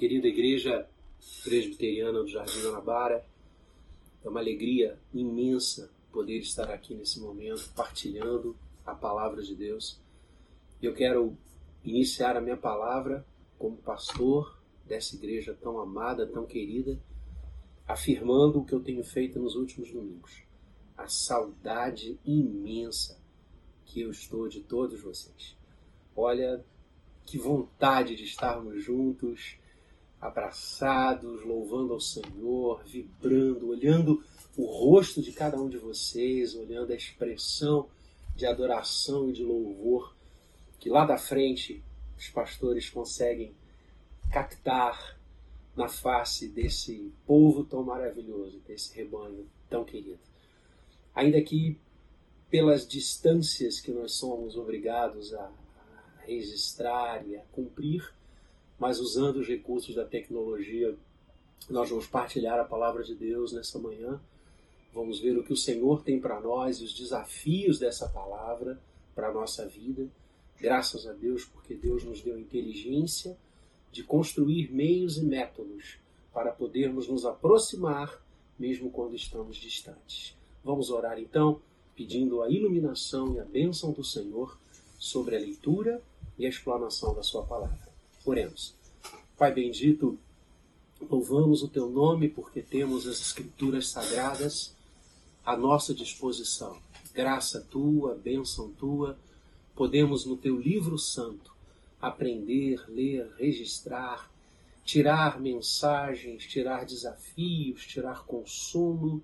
querida igreja presbiteriana do Jardim Guanabara. É uma alegria imensa poder estar aqui nesse momento partilhando a palavra de Deus. Eu quero iniciar a minha palavra como pastor dessa igreja tão amada, tão querida, afirmando o que eu tenho feito nos últimos domingos. A saudade imensa que eu estou de todos vocês. Olha, que vontade de estarmos juntos, abraçados, louvando ao Senhor, vibrando, olhando o rosto de cada um de vocês, olhando a expressão de adoração e de louvor que lá da frente os pastores conseguem captar na face desse povo tão maravilhoso, desse rebanho tão querido. Ainda que pelas distâncias que nós somos obrigados a registrar e a cumprir, mas usando os recursos da tecnologia, nós vamos partilhar a palavra de Deus nessa manhã. Vamos ver o que o Senhor tem para nós e os desafios dessa palavra para a nossa vida. Graças a Deus, porque Deus nos deu inteligência de construir meios e métodos para podermos nos aproximar, mesmo quando estamos distantes. Vamos orar então, pedindo a iluminação e a bênção do Senhor sobre a leitura e a explanação da Sua palavra. Oremos. Pai bendito, louvamos o teu nome porque temos as Escrituras sagradas à nossa disposição. Graça tua, bênção tua, podemos no teu livro santo aprender, ler, registrar, tirar mensagens, tirar desafios, tirar consolo,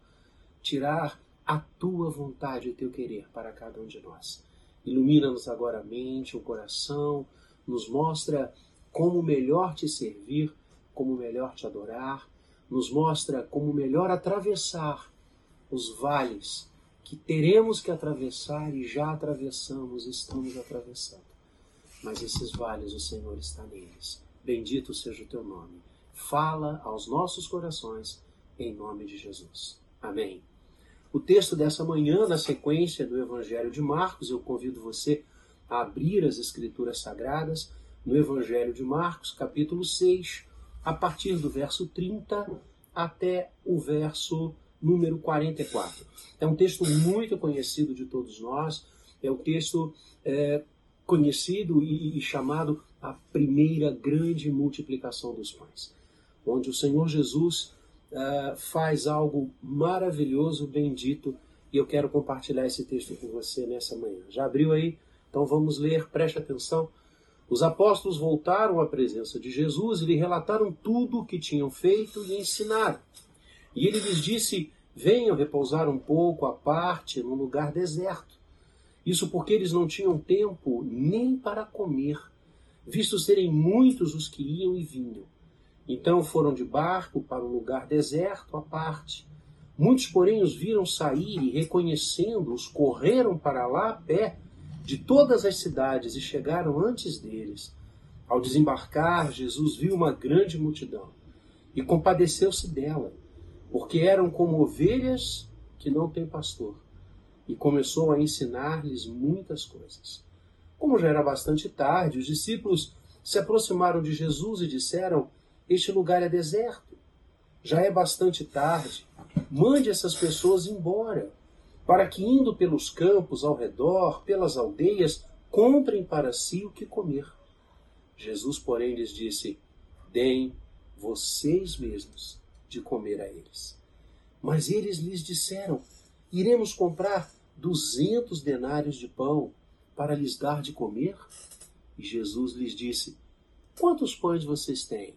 tirar a tua vontade e o teu querer para cada um de nós. Ilumina-nos agora a mente, o coração, nos mostra como melhor te servir, como melhor te adorar, nos mostra como melhor atravessar os vales que teremos que atravessar e já atravessamos, estamos atravessando. Mas esses vales o Senhor está neles. Bendito seja o teu nome. Fala aos nossos corações em nome de Jesus. Amém. O texto dessa manhã, na sequência do Evangelho de Marcos, eu convido você a abrir as Escrituras Sagradas no Evangelho de Marcos, capítulo 6, a partir do verso 30 até o verso número 44. É um texto muito conhecido de todos nós, é o texto é, conhecido e, e chamado a primeira grande multiplicação dos pães, onde o Senhor Jesus é, faz algo maravilhoso, bendito, e eu quero compartilhar esse texto com você nessa manhã. Já abriu aí? Então vamos ler, preste atenção. Os apóstolos voltaram à presença de Jesus e lhe relataram tudo o que tinham feito e ensinaram. E ele lhes disse: Venham repousar um pouco à parte num lugar deserto. Isso porque eles não tinham tempo nem para comer, visto serem muitos os que iam e vinham. Então foram de barco para um lugar deserto à parte. Muitos, porém, os viram sair e, reconhecendo-os, correram para lá a pé de todas as cidades e chegaram antes deles. Ao desembarcar, Jesus viu uma grande multidão e compadeceu-se dela, porque eram como ovelhas que não têm pastor, e começou a ensinar-lhes muitas coisas. Como já era bastante tarde, os discípulos se aproximaram de Jesus e disseram: Este lugar é deserto. Já é bastante tarde. Mande essas pessoas embora para que, indo pelos campos ao redor, pelas aldeias, comprem para si o que comer. Jesus, porém, lhes disse: Deem vocês mesmos de comer a eles. Mas eles lhes disseram: Iremos comprar duzentos denários de pão para lhes dar de comer? E Jesus lhes disse: Quantos pães vocês têm?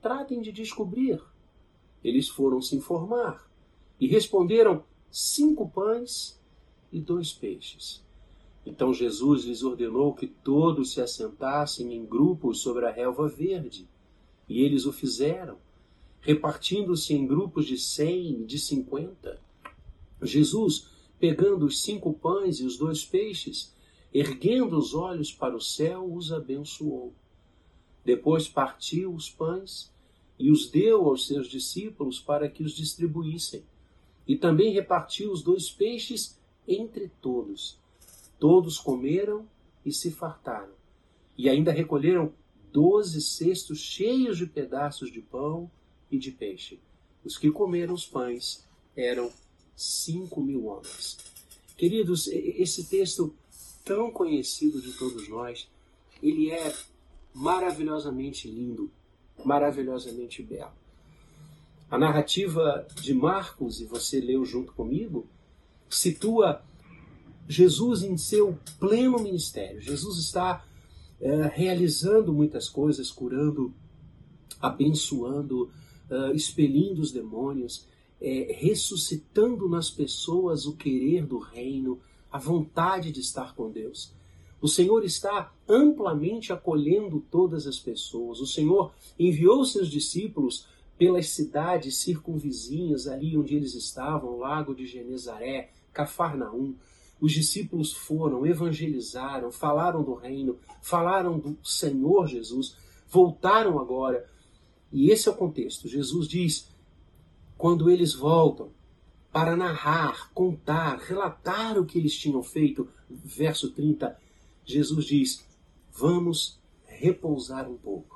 Tratem de descobrir. Eles foram se informar e responderam: cinco pães e dois peixes. Então Jesus lhes ordenou que todos se assentassem em grupos sobre a relva verde. E eles o fizeram, repartindo-se em grupos de cem e de cinquenta. Jesus, pegando os cinco pães e os dois peixes, erguendo os olhos para o céu, os abençoou. Depois partiu os pães e os deu aos seus discípulos para que os distribuíssem e também repartiu os dois peixes entre todos. Todos comeram e se fartaram. E ainda recolheram doze cestos cheios de pedaços de pão e de peixe. Os que comeram os pães eram cinco mil homens. Queridos, esse texto tão conhecido de todos nós, ele é maravilhosamente lindo, maravilhosamente belo. A narrativa de Marcos, e você leu junto comigo, situa Jesus em seu pleno ministério. Jesus está é, realizando muitas coisas, curando, abençoando, é, expelindo os demônios, é, ressuscitando nas pessoas o querer do reino, a vontade de estar com Deus. O Senhor está amplamente acolhendo todas as pessoas. O Senhor enviou seus discípulos pelas cidades circunvizinhas, ali onde eles estavam, Lago de Genezaré, Cafarnaum. Os discípulos foram, evangelizaram, falaram do reino, falaram do Senhor Jesus, voltaram agora. E esse é o contexto. Jesus diz: quando eles voltam para narrar, contar, relatar o que eles tinham feito, verso 30, Jesus diz: vamos repousar um pouco.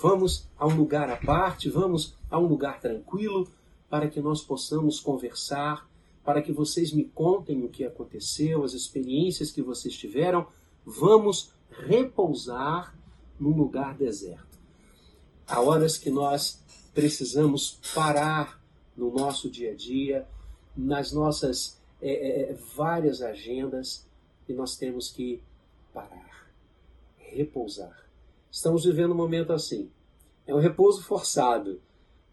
Vamos a um lugar à parte, vamos a um lugar tranquilo, para que nós possamos conversar, para que vocês me contem o que aconteceu, as experiências que vocês tiveram. Vamos repousar num lugar deserto. Há horas que nós precisamos parar no nosso dia a dia, nas nossas é, é, é várias agendas, e nós temos que parar, repousar. Estamos vivendo um momento assim. É um repouso forçado,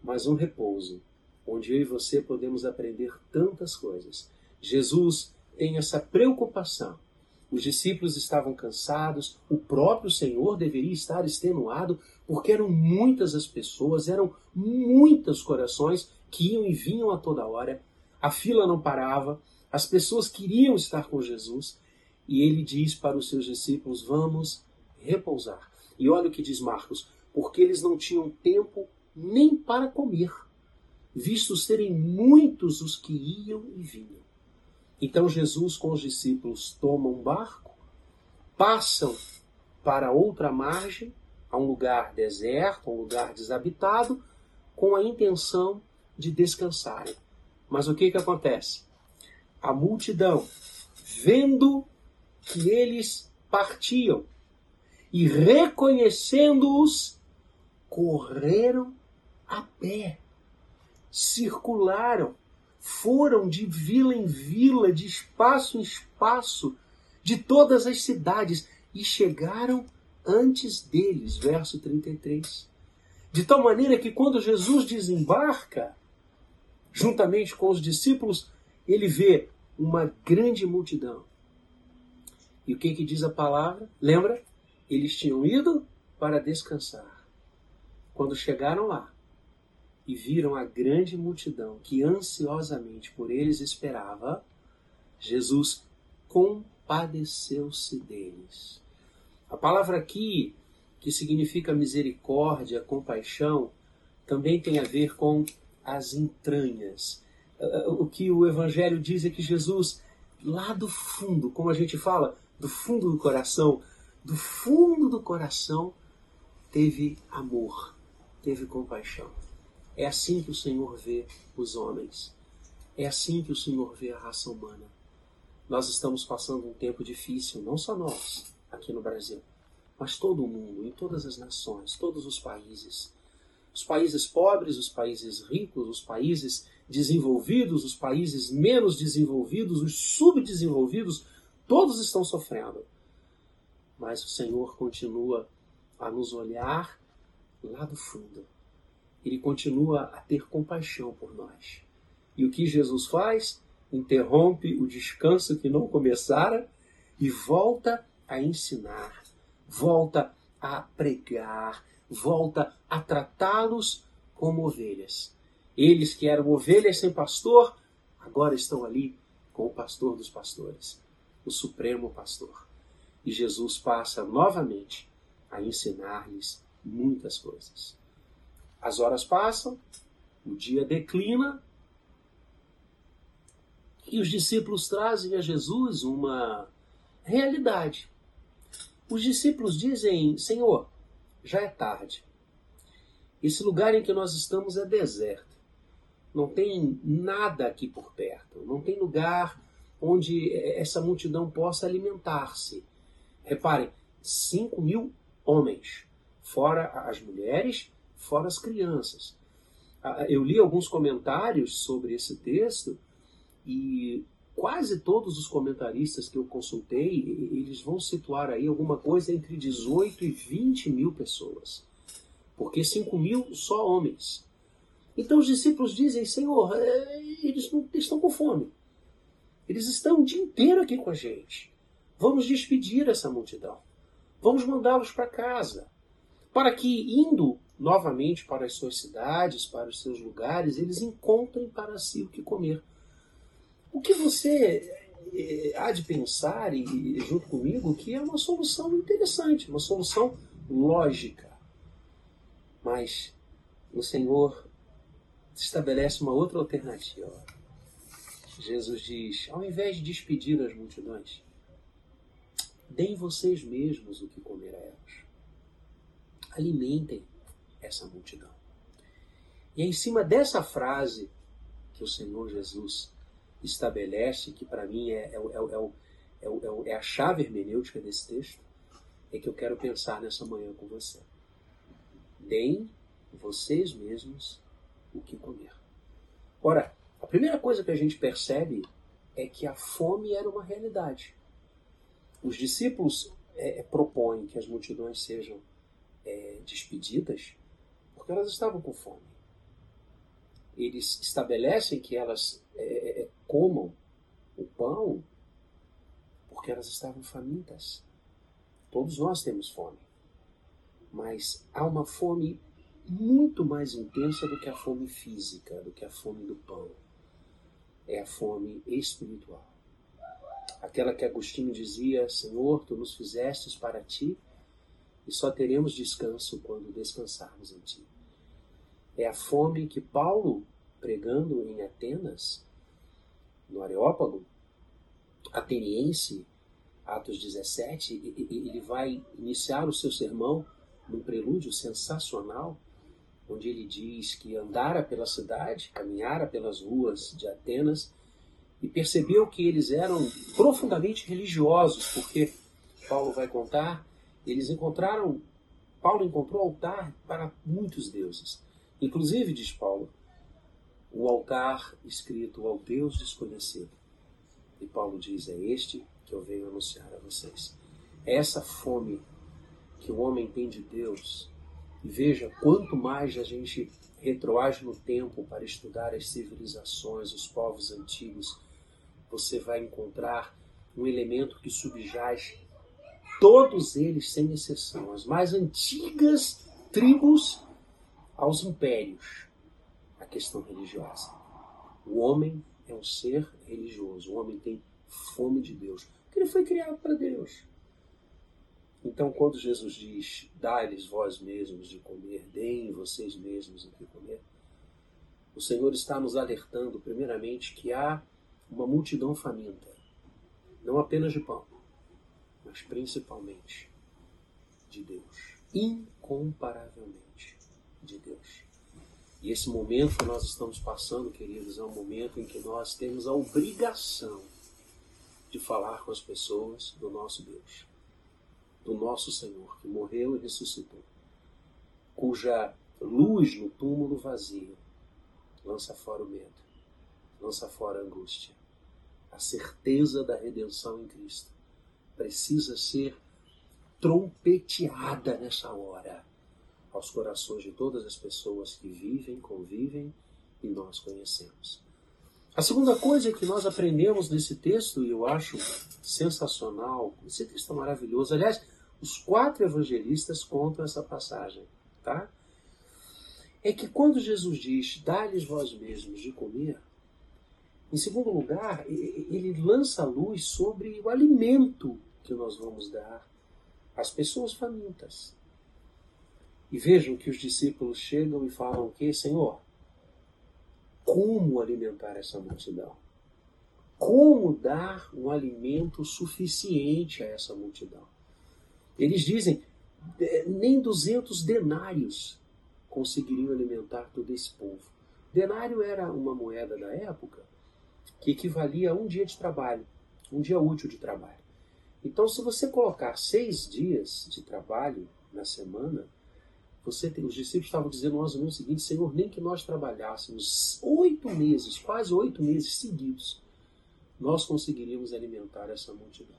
mas um repouso onde eu e você podemos aprender tantas coisas. Jesus tem essa preocupação. Os discípulos estavam cansados, o próprio Senhor deveria estar extenuado, porque eram muitas as pessoas, eram muitos corações que iam e vinham a toda hora, a fila não parava, as pessoas queriam estar com Jesus, e ele diz para os seus discípulos: Vamos repousar. E olha o que diz Marcos: porque eles não tinham tempo nem para comer vistos serem muitos os que iam e vinham. Então Jesus com os discípulos toma um barco, passam para outra margem, a um lugar deserto, a um lugar desabitado, com a intenção de descansarem. Mas o que, que acontece? A multidão, vendo que eles partiam e reconhecendo-os, correram a pé circularam, foram de vila em vila, de espaço em espaço, de todas as cidades e chegaram antes deles. Verso 33. De tal maneira que quando Jesus desembarca, juntamente com os discípulos, ele vê uma grande multidão. E o que, que diz a palavra? Lembra? Eles tinham ido para descansar. Quando chegaram lá, e viram a grande multidão que ansiosamente por eles esperava, Jesus compadeceu-se deles. A palavra aqui, que significa misericórdia, compaixão, também tem a ver com as entranhas. O que o Evangelho diz é que Jesus, lá do fundo, como a gente fala, do fundo do coração, do fundo do coração, teve amor, teve compaixão. É assim que o Senhor vê os homens. É assim que o Senhor vê a raça humana. Nós estamos passando um tempo difícil, não só nós, aqui no Brasil, mas todo o mundo, em todas as nações, todos os países. Os países pobres, os países ricos, os países desenvolvidos, os países menos desenvolvidos, os subdesenvolvidos, todos estão sofrendo. Mas o Senhor continua a nos olhar lá do fundo ele continua a ter compaixão por nós. E o que Jesus faz? Interrompe o descanso que não começara e volta a ensinar, volta a pregar, volta a tratá-los como ovelhas. Eles que eram ovelhas sem pastor, agora estão ali com o pastor dos pastores, o supremo pastor. E Jesus passa novamente a ensinar-lhes muitas coisas. As horas passam, o dia declina, e os discípulos trazem a Jesus uma realidade. Os discípulos dizem: Senhor, já é tarde. Esse lugar em que nós estamos é deserto. Não tem nada aqui por perto. Não tem lugar onde essa multidão possa alimentar-se. Reparem, 5 mil homens, fora as mulheres, fora as crianças. Ah, eu li alguns comentários sobre esse texto e quase todos os comentaristas que eu consultei, eles vão situar aí alguma coisa entre 18 e 20 mil pessoas. Porque 5 mil só homens. Então os discípulos dizem, Senhor, é, eles não eles estão com fome. Eles estão o dia inteiro aqui com a gente. Vamos despedir essa multidão. Vamos mandá-los para casa. Para que, indo novamente para as suas cidades, para os seus lugares, eles encontrem para si o que comer. O que você eh, há de pensar, e junto comigo, que é uma solução interessante, uma solução lógica. Mas o Senhor estabelece uma outra alternativa. Jesus diz: ao invés de despedir as multidões, deem vocês mesmos o que comer a elas. Alimentem essa multidão. E é em cima dessa frase que o Senhor Jesus estabelece, que para mim é, é, é, é, a chave hermenêutica desse texto, é que eu quero pensar nessa manhã com você. Deem vocês mesmos o que comer. Ora, a primeira coisa que a gente percebe é que a fome era uma realidade. Os discípulos é, propõem que as multidões sejam é, despedidas porque elas estavam com fome. Eles estabelecem que elas é, é, comam o pão porque elas estavam famintas. Todos nós temos fome. Mas há uma fome muito mais intensa do que a fome física, do que a fome do pão. É a fome espiritual. Aquela que Agostinho dizia: Senhor, tu nos fizestes para ti e só teremos descanso quando descansarmos em ti. É a fome que Paulo, pregando em Atenas, no Areópago, ateniense, Atos 17, ele vai iniciar o seu sermão num prelúdio sensacional, onde ele diz que andara pela cidade, caminhara pelas ruas de Atenas e percebeu que eles eram profundamente religiosos, porque Paulo vai contar, eles encontraram, Paulo encontrou altar para muitos deuses. Inclusive, diz Paulo, o altar escrito ao Deus desconhecido. E Paulo diz: É este que eu venho anunciar a vocês. É essa fome que o homem tem de Deus. E veja, quanto mais a gente retroage no tempo para estudar as civilizações, os povos antigos, você vai encontrar um elemento que subjaz todos eles, sem exceção, as mais antigas tribos aos impérios, a questão religiosa. O homem é um ser religioso, o homem tem fome de Deus, porque ele foi criado para Deus. Então, quando Jesus diz, dai-lhes vós mesmos de comer, deem vocês mesmos o que comer, o Senhor está nos alertando, primeiramente, que há uma multidão faminta, não apenas de pão, mas principalmente de Deus, incomparavelmente de Deus. E esse momento que nós estamos passando, queridos, é um momento em que nós temos a obrigação de falar com as pessoas do nosso Deus, do nosso Senhor, que morreu e ressuscitou, cuja luz no túmulo vazio lança fora o medo, lança fora a angústia. A certeza da redenção em Cristo precisa ser trompeteada nessa hora aos corações de todas as pessoas que vivem, convivem e nós conhecemos. A segunda coisa que nós aprendemos nesse texto, e eu acho sensacional, esse texto é maravilhoso. Aliás, os quatro evangelistas contam essa passagem, tá? É que quando Jesus diz, dá-lhes vós mesmos de comer, em segundo lugar, ele lança a luz sobre o alimento que nós vamos dar às pessoas famintas. E vejam que os discípulos chegam e falam que, Senhor, como alimentar essa multidão? Como dar um alimento suficiente a essa multidão? Eles dizem: é, nem 200 denários conseguiriam alimentar todo esse povo. Denário era uma moeda da época que equivalia a um dia de trabalho, um dia útil de trabalho. Então, se você colocar seis dias de trabalho na semana, você tem, os discípulos estavam dizendo menos o seguinte: Senhor, nem que nós trabalhássemos oito meses, quase oito meses seguidos, nós conseguiríamos alimentar essa multidão.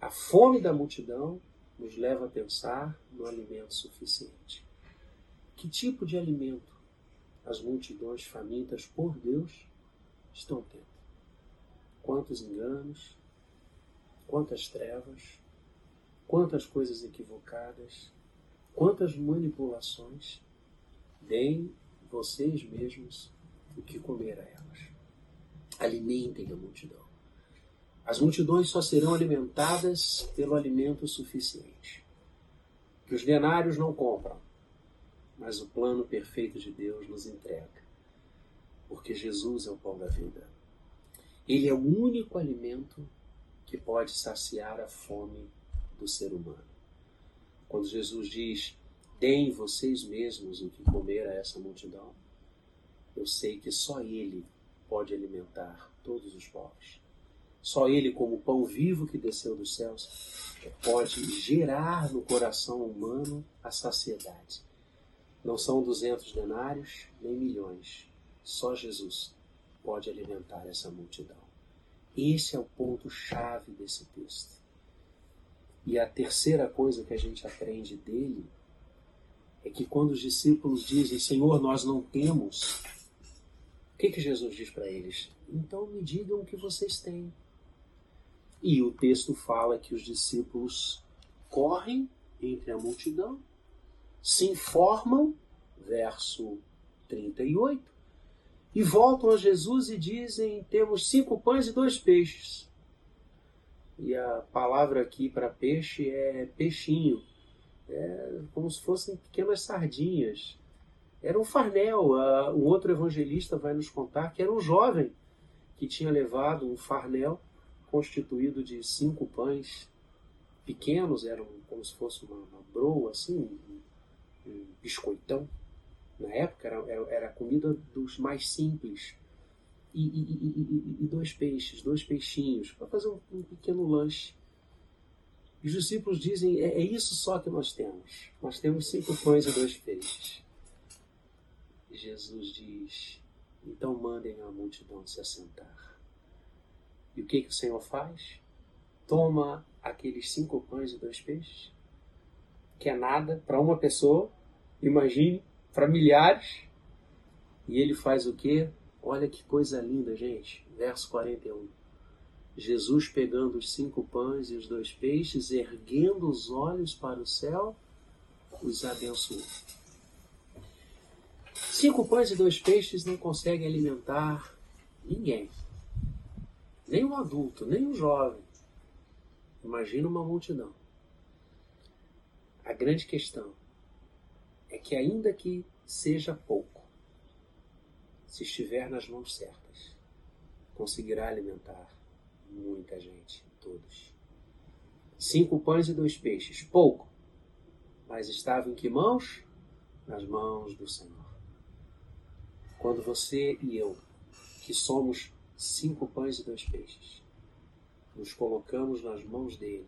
A fome da multidão nos leva a pensar no alimento suficiente. Que tipo de alimento as multidões famintas por Deus estão tendo? Quantos enganos, quantas trevas, quantas coisas equivocadas, quantas manipulações. Deem vocês mesmos o que comer a elas. Alimentem a multidão. As multidões só serão alimentadas pelo alimento suficiente, que os denários não compram, mas o plano perfeito de Deus nos entrega, porque Jesus é o pão da vida. Ele é o único alimento que pode saciar a fome do ser humano. Quando Jesus diz: Deem vocês mesmos o que comer a essa multidão, eu sei que só Ele pode alimentar todos os povos. Só Ele, como pão vivo que desceu dos céus, pode gerar no coração humano a saciedade. Não são duzentos denários nem milhões. Só Jesus pode alimentar essa multidão. Esse é o ponto-chave desse texto. E a terceira coisa que a gente aprende dele é que quando os discípulos dizem, Senhor, nós não temos, o que, que Jesus diz para eles? Então me digam o que vocês têm. E o texto fala que os discípulos correm entre a multidão, se informam, verso 38, e voltam a Jesus e dizem: Temos cinco pães e dois peixes. E a palavra aqui para peixe é peixinho. É como se fossem pequenas sardinhas. Era um farnel. Um outro evangelista vai nos contar que era um jovem que tinha levado um farnel constituído de cinco pães pequenos, eram como se fosse uma, broa, assim, um biscoitão. Na época era, era, a comida dos mais simples e, e, e, e dois peixes, dois peixinhos, para fazer um, um, pequeno lanche. E os discípulos dizem: é, é, isso só que nós temos. Nós temos cinco pães e dois peixes. Jesus diz: então mandem a multidão se assentar. E o que, que o Senhor faz? Toma aqueles cinco pães e dois peixes, que é nada para uma pessoa, imagine, para milhares, e ele faz o quê? Olha que coisa linda, gente. Verso 41. Jesus pegando os cinco pães e os dois peixes, erguendo os olhos para o céu, os abençoou. Cinco pães e dois peixes não conseguem alimentar ninguém. Nem um adulto, nem um jovem. Imagina uma multidão. A grande questão é que, ainda que seja pouco, se estiver nas mãos certas, conseguirá alimentar muita gente, todos. Cinco pães e dois peixes, pouco, mas estava em que mãos? Nas mãos do Senhor. Quando você e eu, que somos cinco pães e dois peixes, nos colocamos nas mãos dele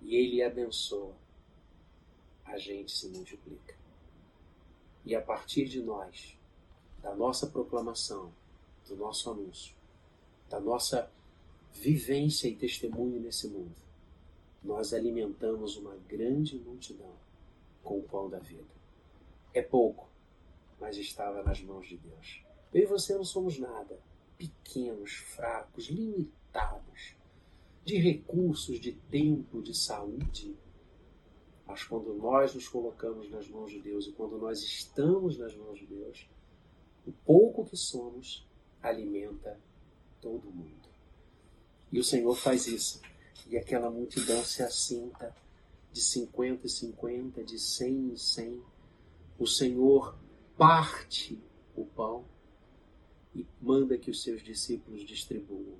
e ele abençoa, a gente se multiplica. E a partir de nós, da nossa proclamação, do nosso anúncio, da nossa vivência e testemunho nesse mundo, nós alimentamos uma grande multidão com o pão da vida. É pouco, mas estava nas mãos de Deus. Eu e você não somos nada, pequenos, fracos, limitados, de recursos, de tempo, de saúde. Mas quando nós nos colocamos nas mãos de Deus e quando nós estamos nas mãos de Deus, o pouco que somos alimenta todo mundo. E o Senhor faz isso. E aquela multidão se assinta de 50 em 50, de 100 em 100. O Senhor parte o pão e manda que os seus discípulos distribuam.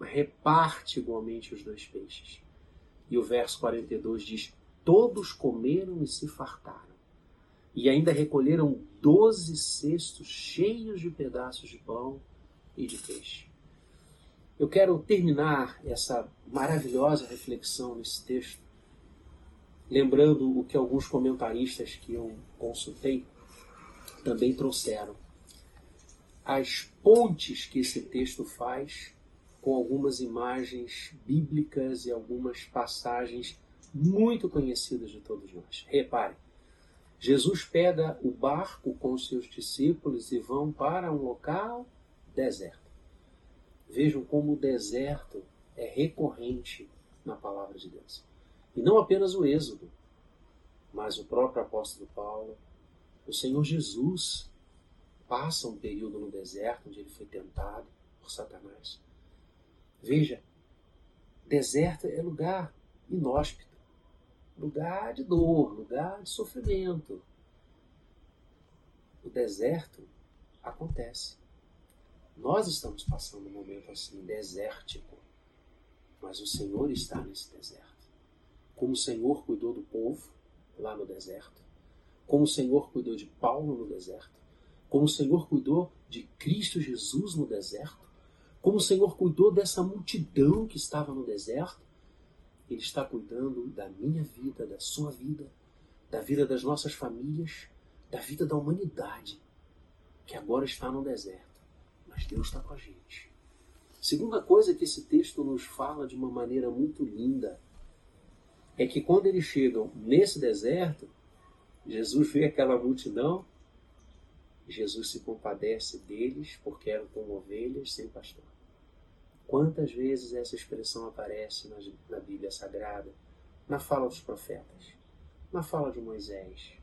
Reparte igualmente os dois peixes. E o verso 42 diz: Todos comeram e se fartaram, e ainda recolheram doze cestos cheios de pedaços de pão e de peixe. Eu quero terminar essa maravilhosa reflexão nesse texto, lembrando o que alguns comentaristas que eu consultei também trouxeram. As pontes que esse texto faz com algumas imagens bíblicas e algumas passagens muito conhecidas de todos nós. Repare, Jesus pega o barco com seus discípulos e vão para um local deserto. Vejam como o deserto é recorrente na palavra de Deus. E não apenas o Êxodo, mas o próprio apóstolo Paulo, o Senhor Jesus passa um período no deserto onde ele foi tentado por Satanás. Veja, deserto é lugar inóspito, lugar de dor, lugar de sofrimento. O deserto acontece. Nós estamos passando um momento assim, desértico, mas o Senhor está nesse deserto. Como o Senhor cuidou do povo lá no deserto, como o Senhor cuidou de Paulo no deserto, como o Senhor cuidou de Cristo Jesus no deserto, como o Senhor cuidou dessa multidão que estava no deserto, Ele está cuidando da minha vida, da sua vida, da vida das nossas famílias, da vida da humanidade, que agora está no deserto. Mas Deus está com a gente. Segunda coisa que esse texto nos fala de uma maneira muito linda é que quando eles chegam nesse deserto, Jesus vê aquela multidão, Jesus se compadece deles porque eram como ovelhas sem pastor. Quantas vezes essa expressão aparece na, Bíblia Sagrada? Na fala dos profetas, na fala de Moisés,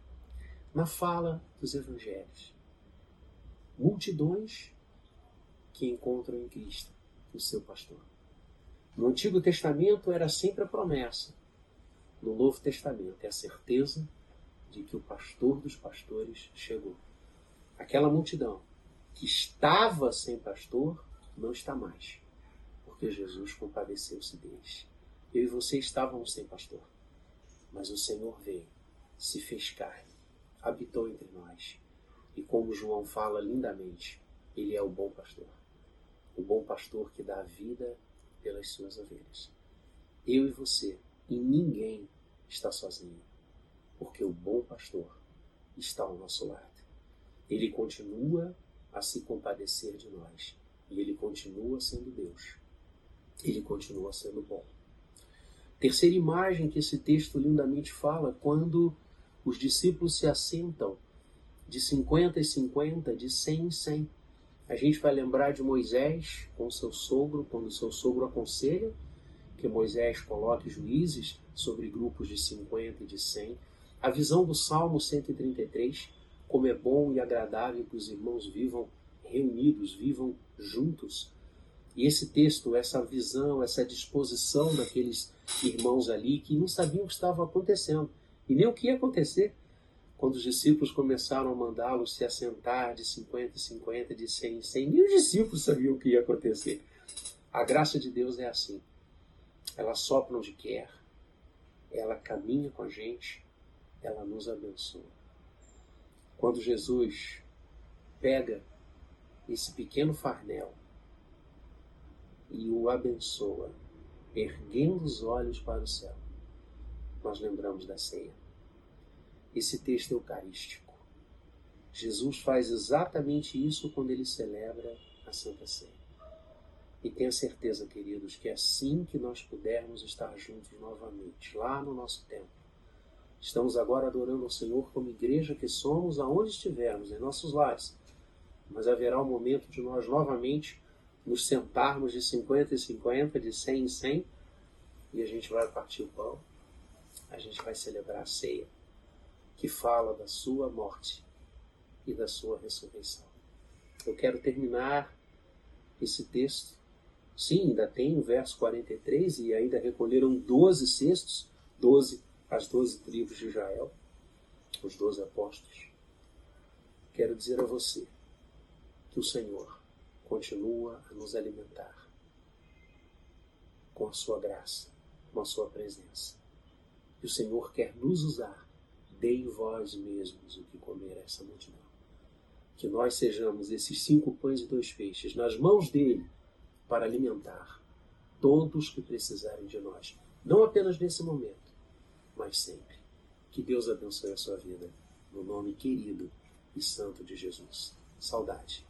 na fala dos evangelhos. Multidões que encontram em Cristo o seu pastor. No Antigo Testamento era sempre a promessa, no Novo Testamento é a certeza de que o pastor dos pastores chegou. Aquela multidão que estava sem pastor não está mais porque Jesus compadeceu-se deles. Eu e você estávamos sem pastor, mas o Senhor veio, se fez carne, habitou entre nós. E como João fala lindamente, ele é o bom pastor. O bom pastor que dá vida pelas suas ovelhas. Eu e você, e ninguém está sozinho, porque o bom pastor está ao nosso lado. Ele continua a se compadecer de nós e ele continua sendo Deus ele continua sendo bom. Terceira imagem que esse texto lindamente fala, quando os discípulos se assentam de 50 em 50, de 100 em 100. A gente vai lembrar de Moisés com seu sogro, quando seu sogro aconselha que Moisés coloque juízes sobre grupos de 50 e de 100. A visão do Salmo 133, como é bom e agradável que os irmãos vivam reunidos, vivam juntos e esse texto, essa visão, essa disposição daqueles irmãos ali que não sabiam o que estava acontecendo e nem o que ia acontecer quando os discípulos começaram a mandá-los se assentar de 50 em 50, de 100 em 100, nem os discípulos sabiam o que ia acontecer. A graça de Deus é assim. Ela sopra onde quer, ela caminha com a gente, ela nos abençoa. Quando Jesus pega esse pequeno farnel e o abençoa, erguendo os olhos para o céu. Nós lembramos da ceia. Esse texto eucarístico. Jesus faz exatamente isso quando ele celebra a Santa Ceia. E tenha certeza, queridos, que assim que nós pudermos estar juntos novamente, lá no nosso templo. Estamos agora adorando ao Senhor como igreja que somos, aonde estivermos, em nossos lares. Mas haverá um momento de nós novamente nos sentarmos de 50 em 50, de 100 em 100, e a gente vai partir o pão, a gente vai celebrar a ceia, que fala da sua morte e da sua ressurreição. Eu quero terminar esse texto. Sim, ainda tem o verso 43 e ainda recolheram 12 cestos, 12, as 12 tribos de Israel, os 12 apóstolos. Quero dizer a você que o Senhor continua a nos alimentar com a sua graça com a sua presença. E o Senhor quer nos usar. Dei vós mesmos o que comer a essa multidão. Que nós sejamos esses cinco pães e dois peixes nas mãos dele para alimentar todos que precisarem de nós. Não apenas nesse momento, mas sempre. Que Deus abençoe a sua vida. No nome querido e santo de Jesus. Saudade.